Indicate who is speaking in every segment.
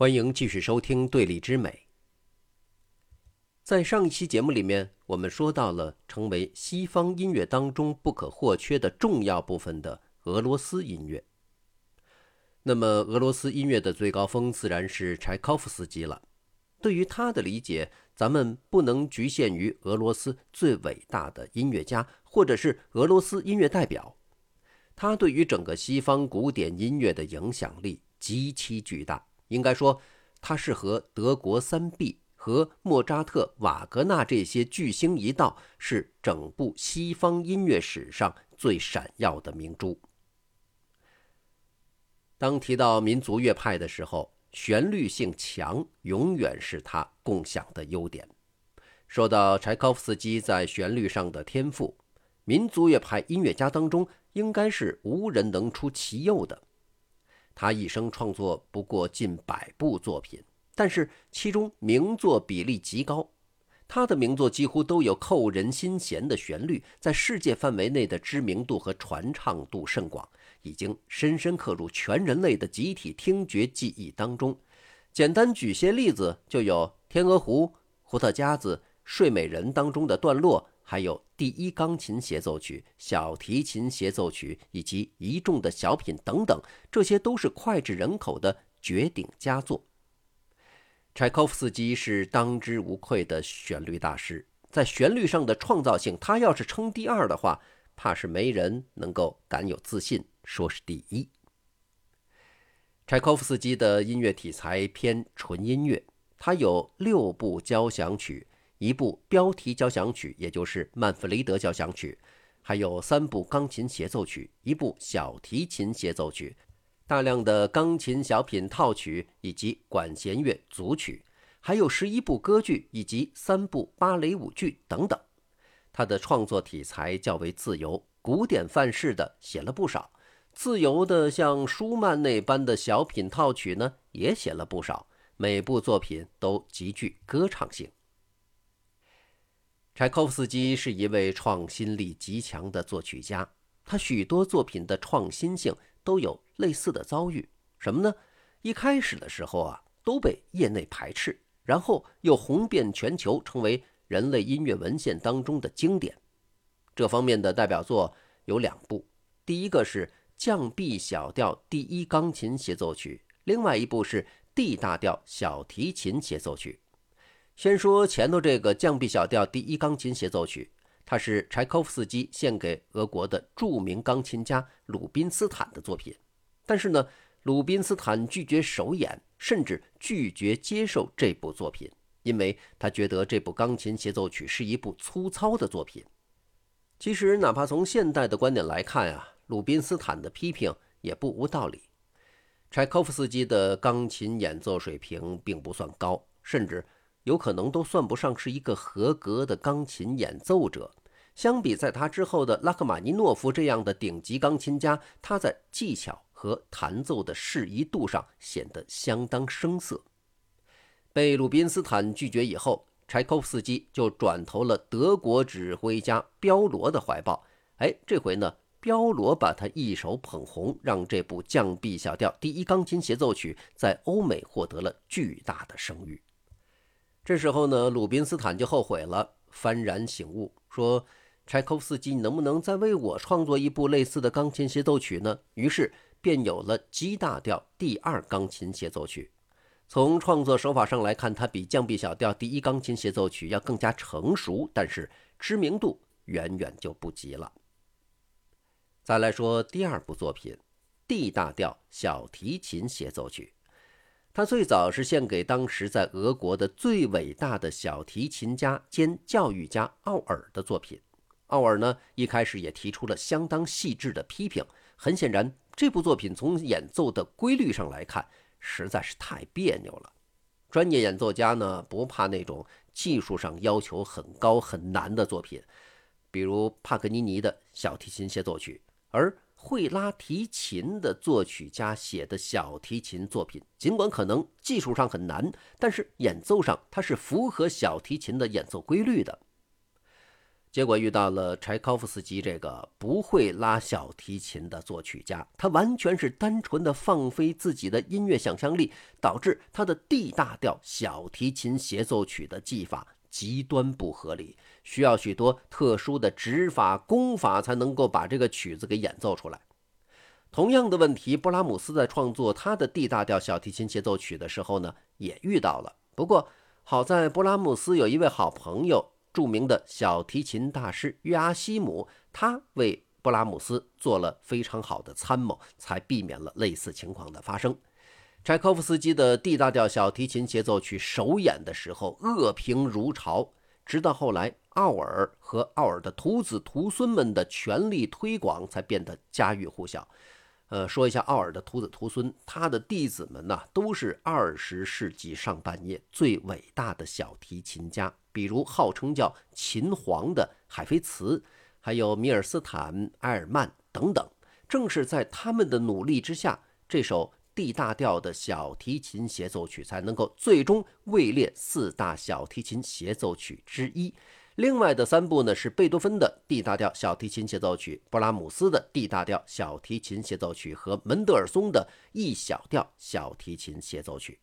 Speaker 1: 欢迎继续收听《对立之美》。在上一期节目里面，我们说到了成为西方音乐当中不可或缺的重要部分的俄罗斯音乐。那么，俄罗斯音乐的最高峰自然是柴可夫斯基了。对于他的理解，咱们不能局限于俄罗斯最伟大的音乐家，或者是俄罗斯音乐代表。他对于整个西方古典音乐的影响力极其巨大。应该说，他是和德国三 B 和莫扎特、瓦格纳这些巨星一道，是整部西方音乐史上最闪耀的明珠。当提到民族乐派的时候，旋律性强永远是他共享的优点。说到柴可夫斯基在旋律上的天赋，民族乐派音乐家当中应该是无人能出其右的。他一生创作不过近百部作品，但是其中名作比例极高。他的名作几乎都有扣人心弦的旋律，在世界范围内的知名度和传唱度甚广，已经深深刻入全人类的集体听觉记忆当中。简单举些例子，就有《天鹅湖》《胡特加子》《睡美人》当中的段落。还有第一钢琴协奏曲、小提琴协奏曲以及一众的小品等等，这些都是脍炙人口的绝顶佳作。柴可夫斯基是当之无愧的旋律大师，在旋律上的创造性，他要是称第二的话，怕是没人能够敢有自信说是第一。柴可夫斯基的音乐题材偏纯音乐，他有六部交响曲。一部标题交响曲，也就是曼弗雷德交响曲，还有三部钢琴协奏曲，一部小提琴协奏曲，大量的钢琴小品套曲以及管弦乐组曲，还有十一部歌剧以及三部芭蕾舞剧等等。他的创作题材较为自由，古典范式的写了不少，自由的像舒曼那般的小品套曲呢，也写了不少。每部作品都极具歌唱性。柴可夫斯基是一位创新力极强的作曲家，他许多作品的创新性都有类似的遭遇。什么呢？一开始的时候啊，都被业内排斥，然后又红遍全球，成为人类音乐文献当中的经典。这方面的代表作有两部，第一个是降 B 小调第一钢琴协奏曲，另外一部是 D 大调小提琴协奏曲。先说前头这个降 B 小调第一钢琴协奏曲，它是柴可夫斯基献给俄国的著名钢琴家鲁宾斯坦的作品。但是呢，鲁宾斯坦拒绝首演，甚至拒绝接受这部作品，因为他觉得这部钢琴协奏曲是一部粗糙的作品。其实，哪怕从现代的观点来看啊，鲁宾斯坦的批评也不无道理。柴可夫斯基的钢琴演奏水平并不算高，甚至。有可能都算不上是一个合格的钢琴演奏者。相比在他之后的拉赫玛尼诺夫这样的顶级钢琴家，他在技巧和弹奏的适宜度上显得相当生涩。被鲁宾斯坦拒绝以后，柴可夫斯基就转投了德国指挥家彪罗的怀抱。哎，这回呢，彪罗把他一手捧红，让这部降 B 小调第一钢琴协奏曲在欧美获得了巨大的声誉。这时候呢，鲁宾斯坦就后悔了，幡然醒悟，说：“柴可夫斯基，你能不能再为我创作一部类似的钢琴协奏曲呢？”于是便有了 G 大调第二钢琴协奏曲。从创作手法上来看，它比降 B 小调第一钢琴协奏曲要更加成熟，但是知名度远远就不及了。再来说第二部作品，D 大调小提琴协奏曲。他最早是献给当时在俄国的最伟大的小提琴家兼教育家奥尔的作品。奥尔呢，一开始也提出了相当细致的批评。很显然，这部作品从演奏的规律上来看，实在是太别扭了。专业演奏家呢，不怕那种技术上要求很高很难的作品，比如帕格尼尼的小提琴协奏曲，而。会拉提琴的作曲家写的小提琴作品，尽管可能技术上很难，但是演奏上它是符合小提琴的演奏规律的。结果遇到了柴可夫斯基这个不会拉小提琴的作曲家，他完全是单纯的放飞自己的音乐想象力，导致他的 D 大调小提琴协奏曲的技法极端不合理，需要许多特殊的指法功法才能够把这个曲子给演奏出来。同样的问题，布拉姆斯在创作他的 D 大调小提琴协奏曲的时候呢，也遇到了。不过好在布拉姆斯有一位好朋友。著名的小提琴大师约阿希姆，他为布拉姆斯做了非常好的参谋，才避免了类似情况的发生。柴可夫斯基的 D 大调小提琴协奏曲首演的时候，恶评如潮，直到后来奥尔和奥尔的徒子徒孙们的全力推广，才变得家喻户晓。呃，说一下奥尔的徒子徒孙，他的弟子们呢，都是二十世纪上半叶最伟大的小提琴家，比如号称叫“琴皇”的海菲茨，还有米尔斯坦、埃尔曼等等。正是在他们的努力之下，这首 D 大调的小提琴协奏曲才能够最终位列四大小提琴协奏曲之一。另外的三部呢是贝多芬的 D 大调小提琴协奏曲、布拉姆斯的 D 大调小提琴协奏曲和门德尔松的 E 小调小提琴协奏曲。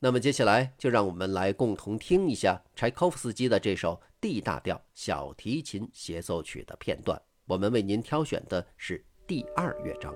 Speaker 1: 那么接下来就让我们来共同听一下柴可夫斯基的这首 D 大调小提琴协奏曲的片段。我们为您挑选的是第二乐章。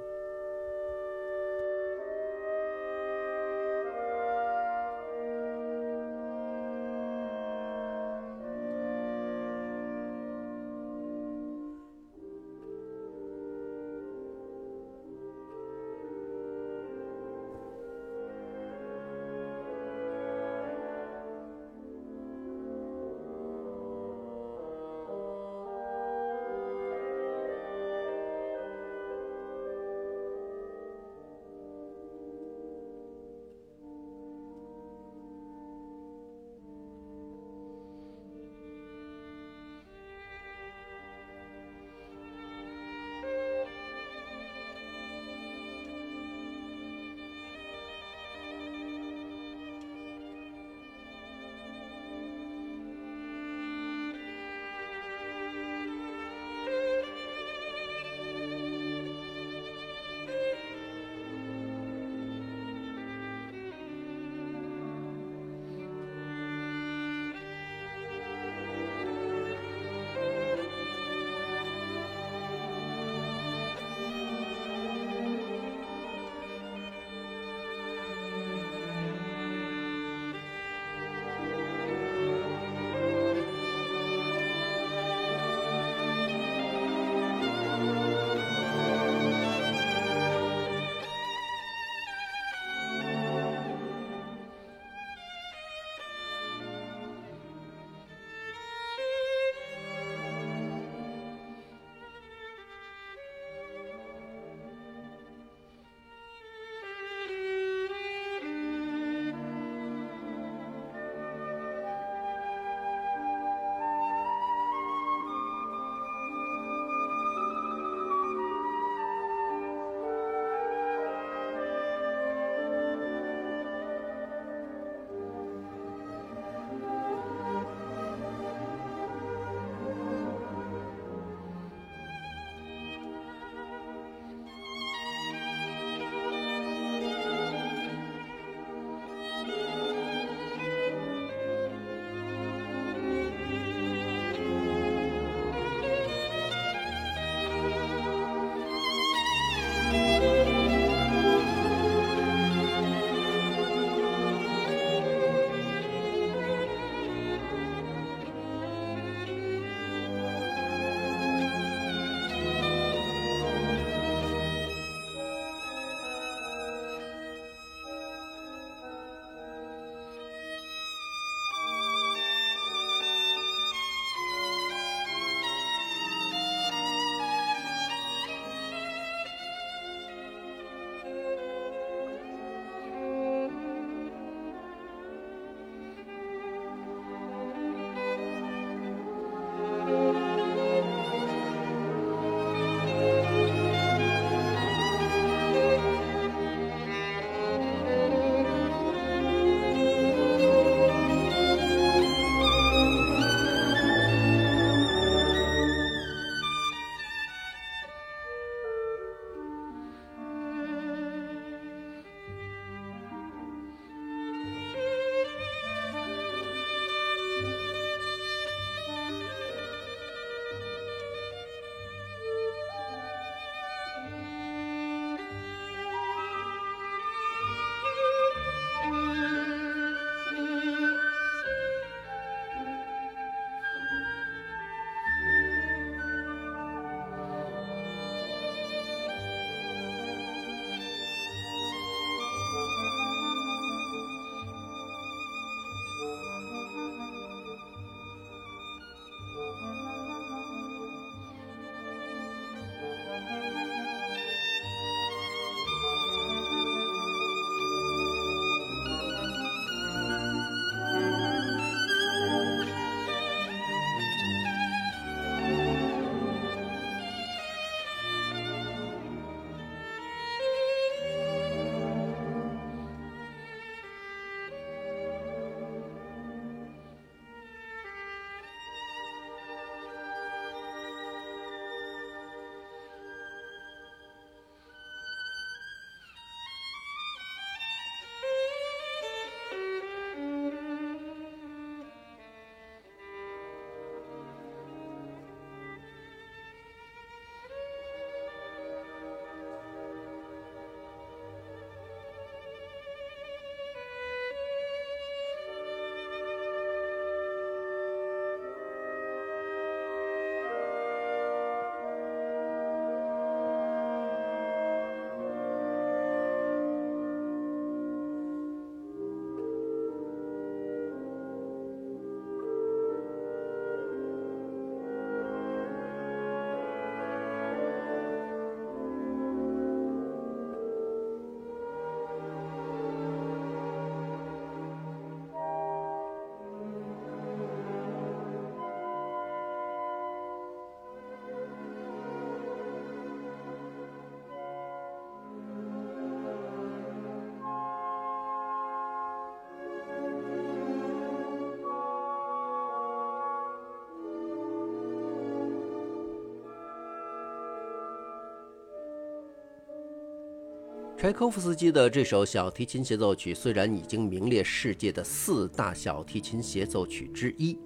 Speaker 1: 柴可夫斯基的这首小提琴协奏曲虽然已经名列世界的四大小提琴协奏曲之一，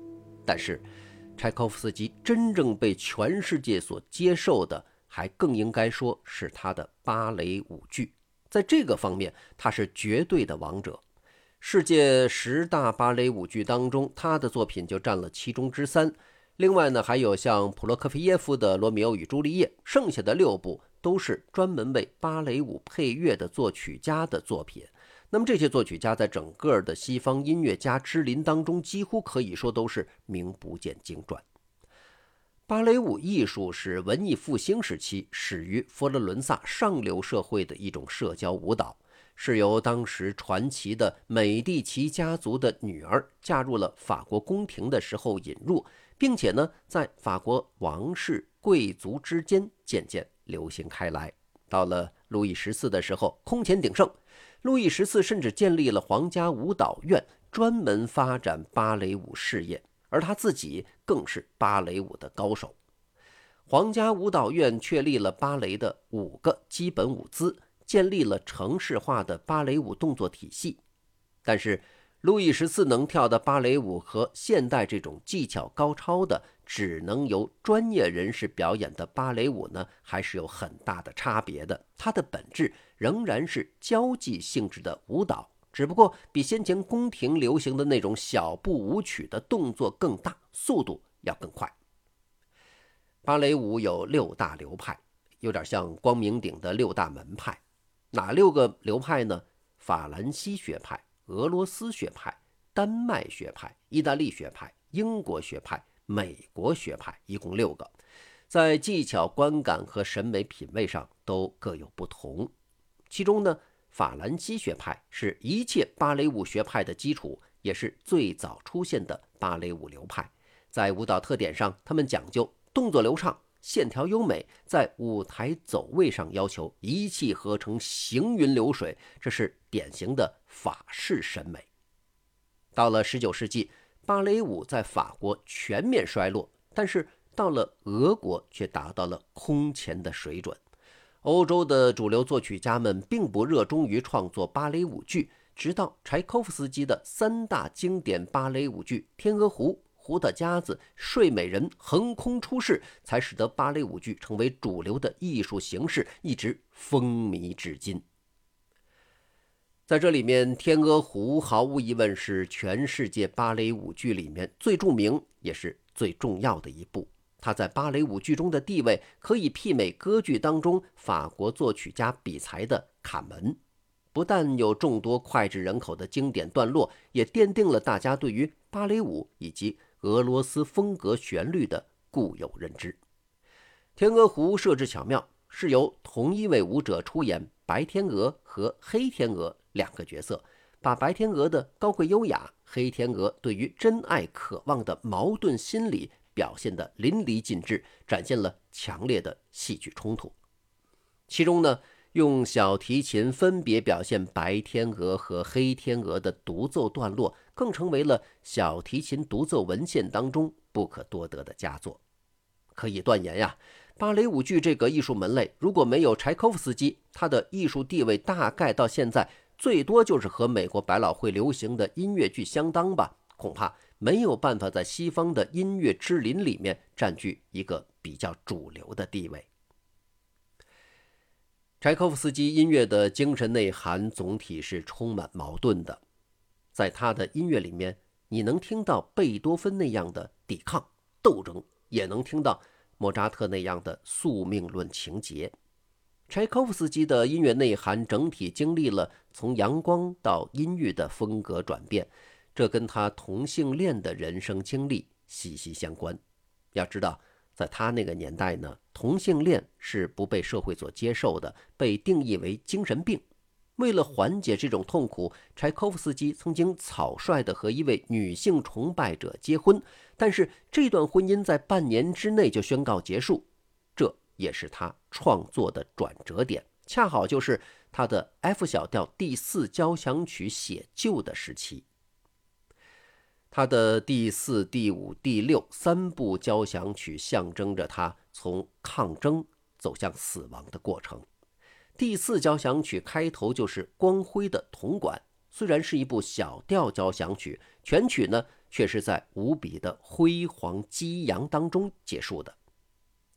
Speaker 1: 但是柴可夫斯基真正被全世界所接受的，还更应该说是他的芭蕾舞剧。在这个方面，他是绝对的王者。世界十大芭蕾舞剧当中，他的作品就占了其中之三。另外呢，还有像普罗科菲耶夫的《罗密欧与朱丽叶》，剩下的六部。都是专门为芭蕾舞配乐的作曲家的作品。那么这些作曲家在整个的西方音乐家之林当中，几乎可以说都是名不见经传。芭蕾舞艺术是文艺复兴时期始于佛罗伦萨上流社会的一种社交舞蹈，是由当时传奇的美第奇家族的女儿嫁入了法国宫廷的时候引入，并且呢，在法国王室贵族之间渐渐。流行开来，到了路易十四的时候，空前鼎盛。路易十四甚至建立了皇家舞蹈院，专门发展芭蕾舞事业，而他自己更是芭蕾舞的高手。皇家舞蹈院确立了芭蕾的五个基本舞姿，建立了城市化的芭蕾舞动作体系。但是，路易十四能跳的芭蕾舞和现代这种技巧高超的。只能由专业人士表演的芭蕾舞呢，还是有很大的差别的。它的本质仍然是交际性质的舞蹈，只不过比先前宫廷流行的那种小步舞曲的动作更大，速度要更快。芭蕾舞有六大流派，有点像光明顶的六大门派。哪六个流派呢？法兰西学派、俄罗斯学派、丹麦学派、意大利学派、英国学派。美国学派一共六个，在技巧、观感和审美品味上都各有不同。其中呢，法兰西学派是一切芭蕾舞学派的基础，也是最早出现的芭蕾舞流派。在舞蹈特点上，他们讲究动作流畅、线条优美，在舞台走位上要求一气呵成、行云流水，这是典型的法式审美。到了十九世纪。芭蕾舞在法国全面衰落，但是到了俄国却达到了空前的水准。欧洲的主流作曲家们并不热衷于创作芭蕾舞剧，直到柴可夫斯基的三大经典芭蕾舞剧《天鹅湖》《胡的夹子》《睡美人》横空出世，才使得芭蕾舞剧成为主流的艺术形式，一直风靡至今。在这里面，《天鹅湖》毫无疑问是全世界芭蕾舞剧里面最著名也是最重要的一部。它在芭蕾舞剧中的地位可以媲美歌剧当中法国作曲家比才的《卡门》。不但有众多脍炙人口的经典段落，也奠定了大家对于芭蕾舞以及俄罗斯风格旋律的固有认知。《天鹅湖》设置巧妙，是由同一位舞者出演白天鹅和黑天鹅。两个角色，把白天鹅的高贵优雅，黑天鹅对于真爱渴望的矛盾心理表现得淋漓尽致，展现了强烈的戏剧冲突。其中呢，用小提琴分别表现白天鹅和黑天鹅的独奏段落，更成为了小提琴独奏文献当中不可多得的佳作。可以断言呀，芭蕾舞剧这个艺术门类，如果没有柴可夫斯基，他的艺术地位大概到现在。最多就是和美国百老汇流行的音乐剧相当吧，恐怕没有办法在西方的音乐之林里面占据一个比较主流的地位。柴可夫斯基音乐的精神内涵总体是充满矛盾的，在他的音乐里面，你能听到贝多芬那样的抵抗斗争，也能听到莫扎特那样的宿命论情节。柴可夫斯基的音乐内涵整体经历了从阳光到阴郁的风格转变，这跟他同性恋的人生经历息息相关。要知道，在他那个年代呢，同性恋是不被社会所接受的，被定义为精神病。为了缓解这种痛苦，柴可夫斯基曾经草率地和一位女性崇拜者结婚，但是这段婚姻在半年之内就宣告结束。这也是他创作的转折点，恰好就是他的 F 小调第四交响曲写就的时期。他的第四、第五、第六三部交响曲象征着他从抗争走向死亡的过程。第四交响曲开头就是光辉的铜管，虽然是一部小调交响曲，全曲呢却是在无比的辉煌激扬当中结束的。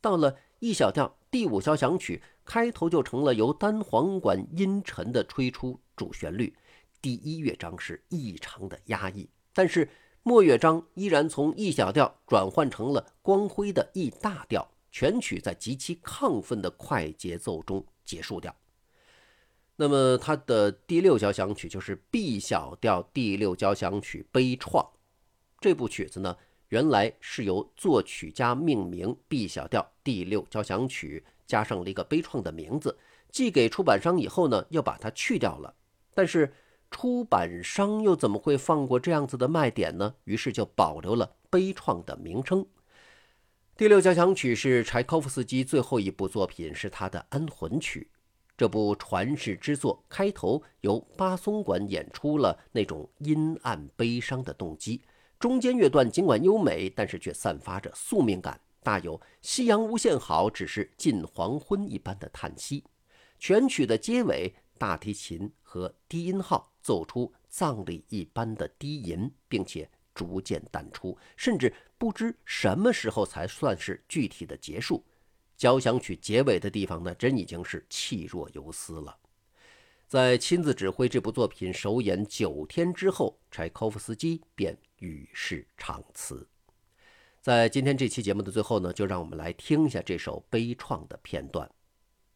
Speaker 1: 到了 E 小调第五交响曲开头就成了由单簧管阴沉的吹出主旋律，第一乐章是异常的压抑，但是末乐章依然从 E 小调转换成了光辉的 E 大调，全曲在极其亢奋的快节奏中。结束掉。那么，它的第六交响曲就是 B 小调第六交响曲《悲怆》。这部曲子呢，原来是由作曲家命名 B 小调第六交响曲，加上了一个悲怆的名字，寄给出版商以后呢，又把它去掉了。但是出版商又怎么会放过这样子的卖点呢？于是就保留了悲怆的名称。第六交响曲是柴可夫斯基最后一部作品，是他的安魂曲。这部传世之作开头由巴松管演出了那种阴暗悲伤的动机，中间乐段尽管优美，但是却散发着宿命感，大有“夕阳无限好，只是近黄昏”一般的叹息。全曲的结尾，大提琴和低音号奏出葬礼一般的低吟，并且。逐渐淡出，甚至不知什么时候才算是具体的结束。交响曲结尾的地方呢，真已经是气若游丝了。在亲自指挥这部作品首演九天之后，柴可夫斯基便与世长辞。在今天这期节目的最后呢，就让我们来听一下这首悲怆的片段。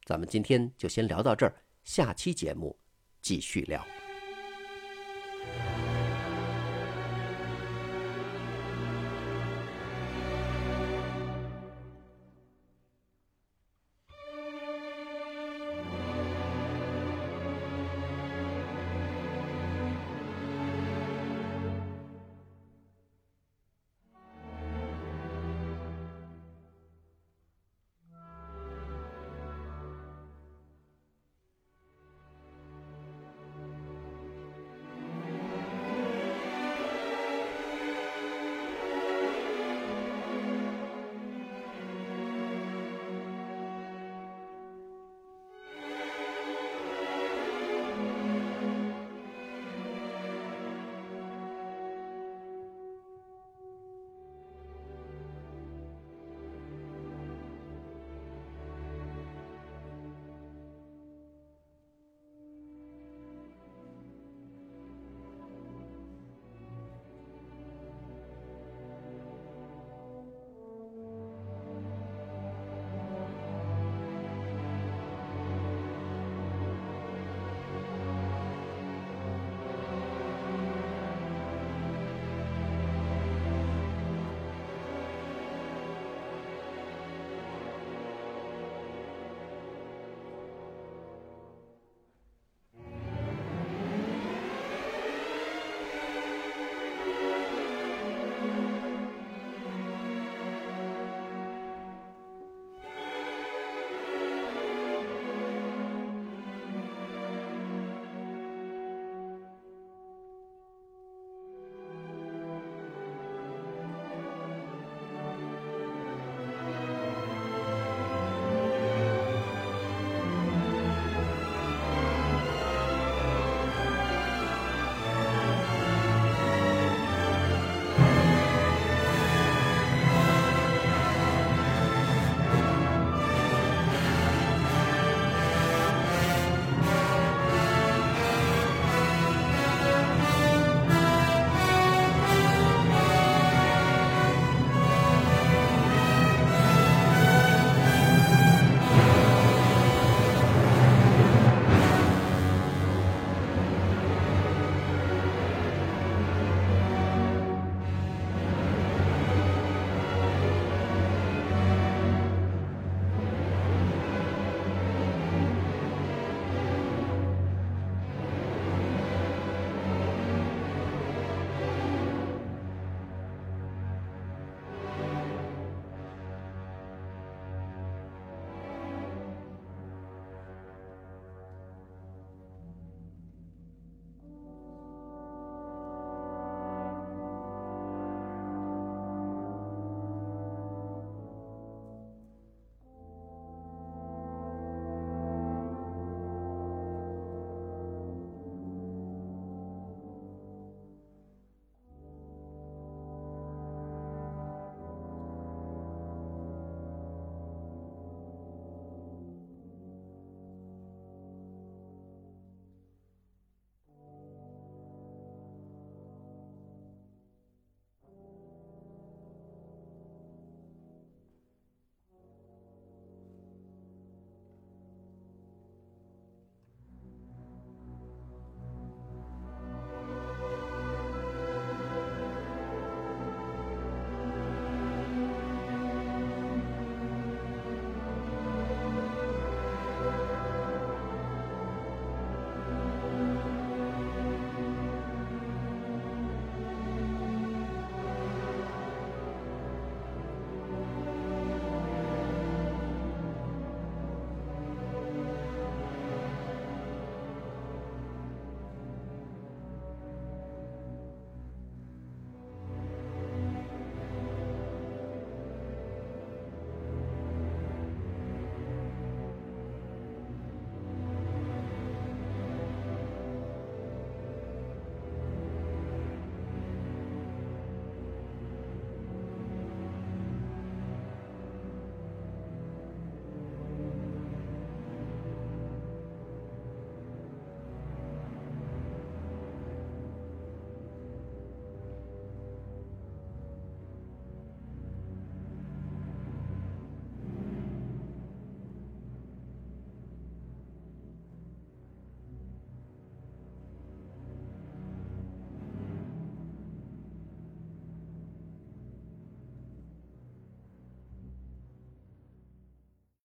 Speaker 1: 咱们今天就先聊到这儿，下期节目继续聊。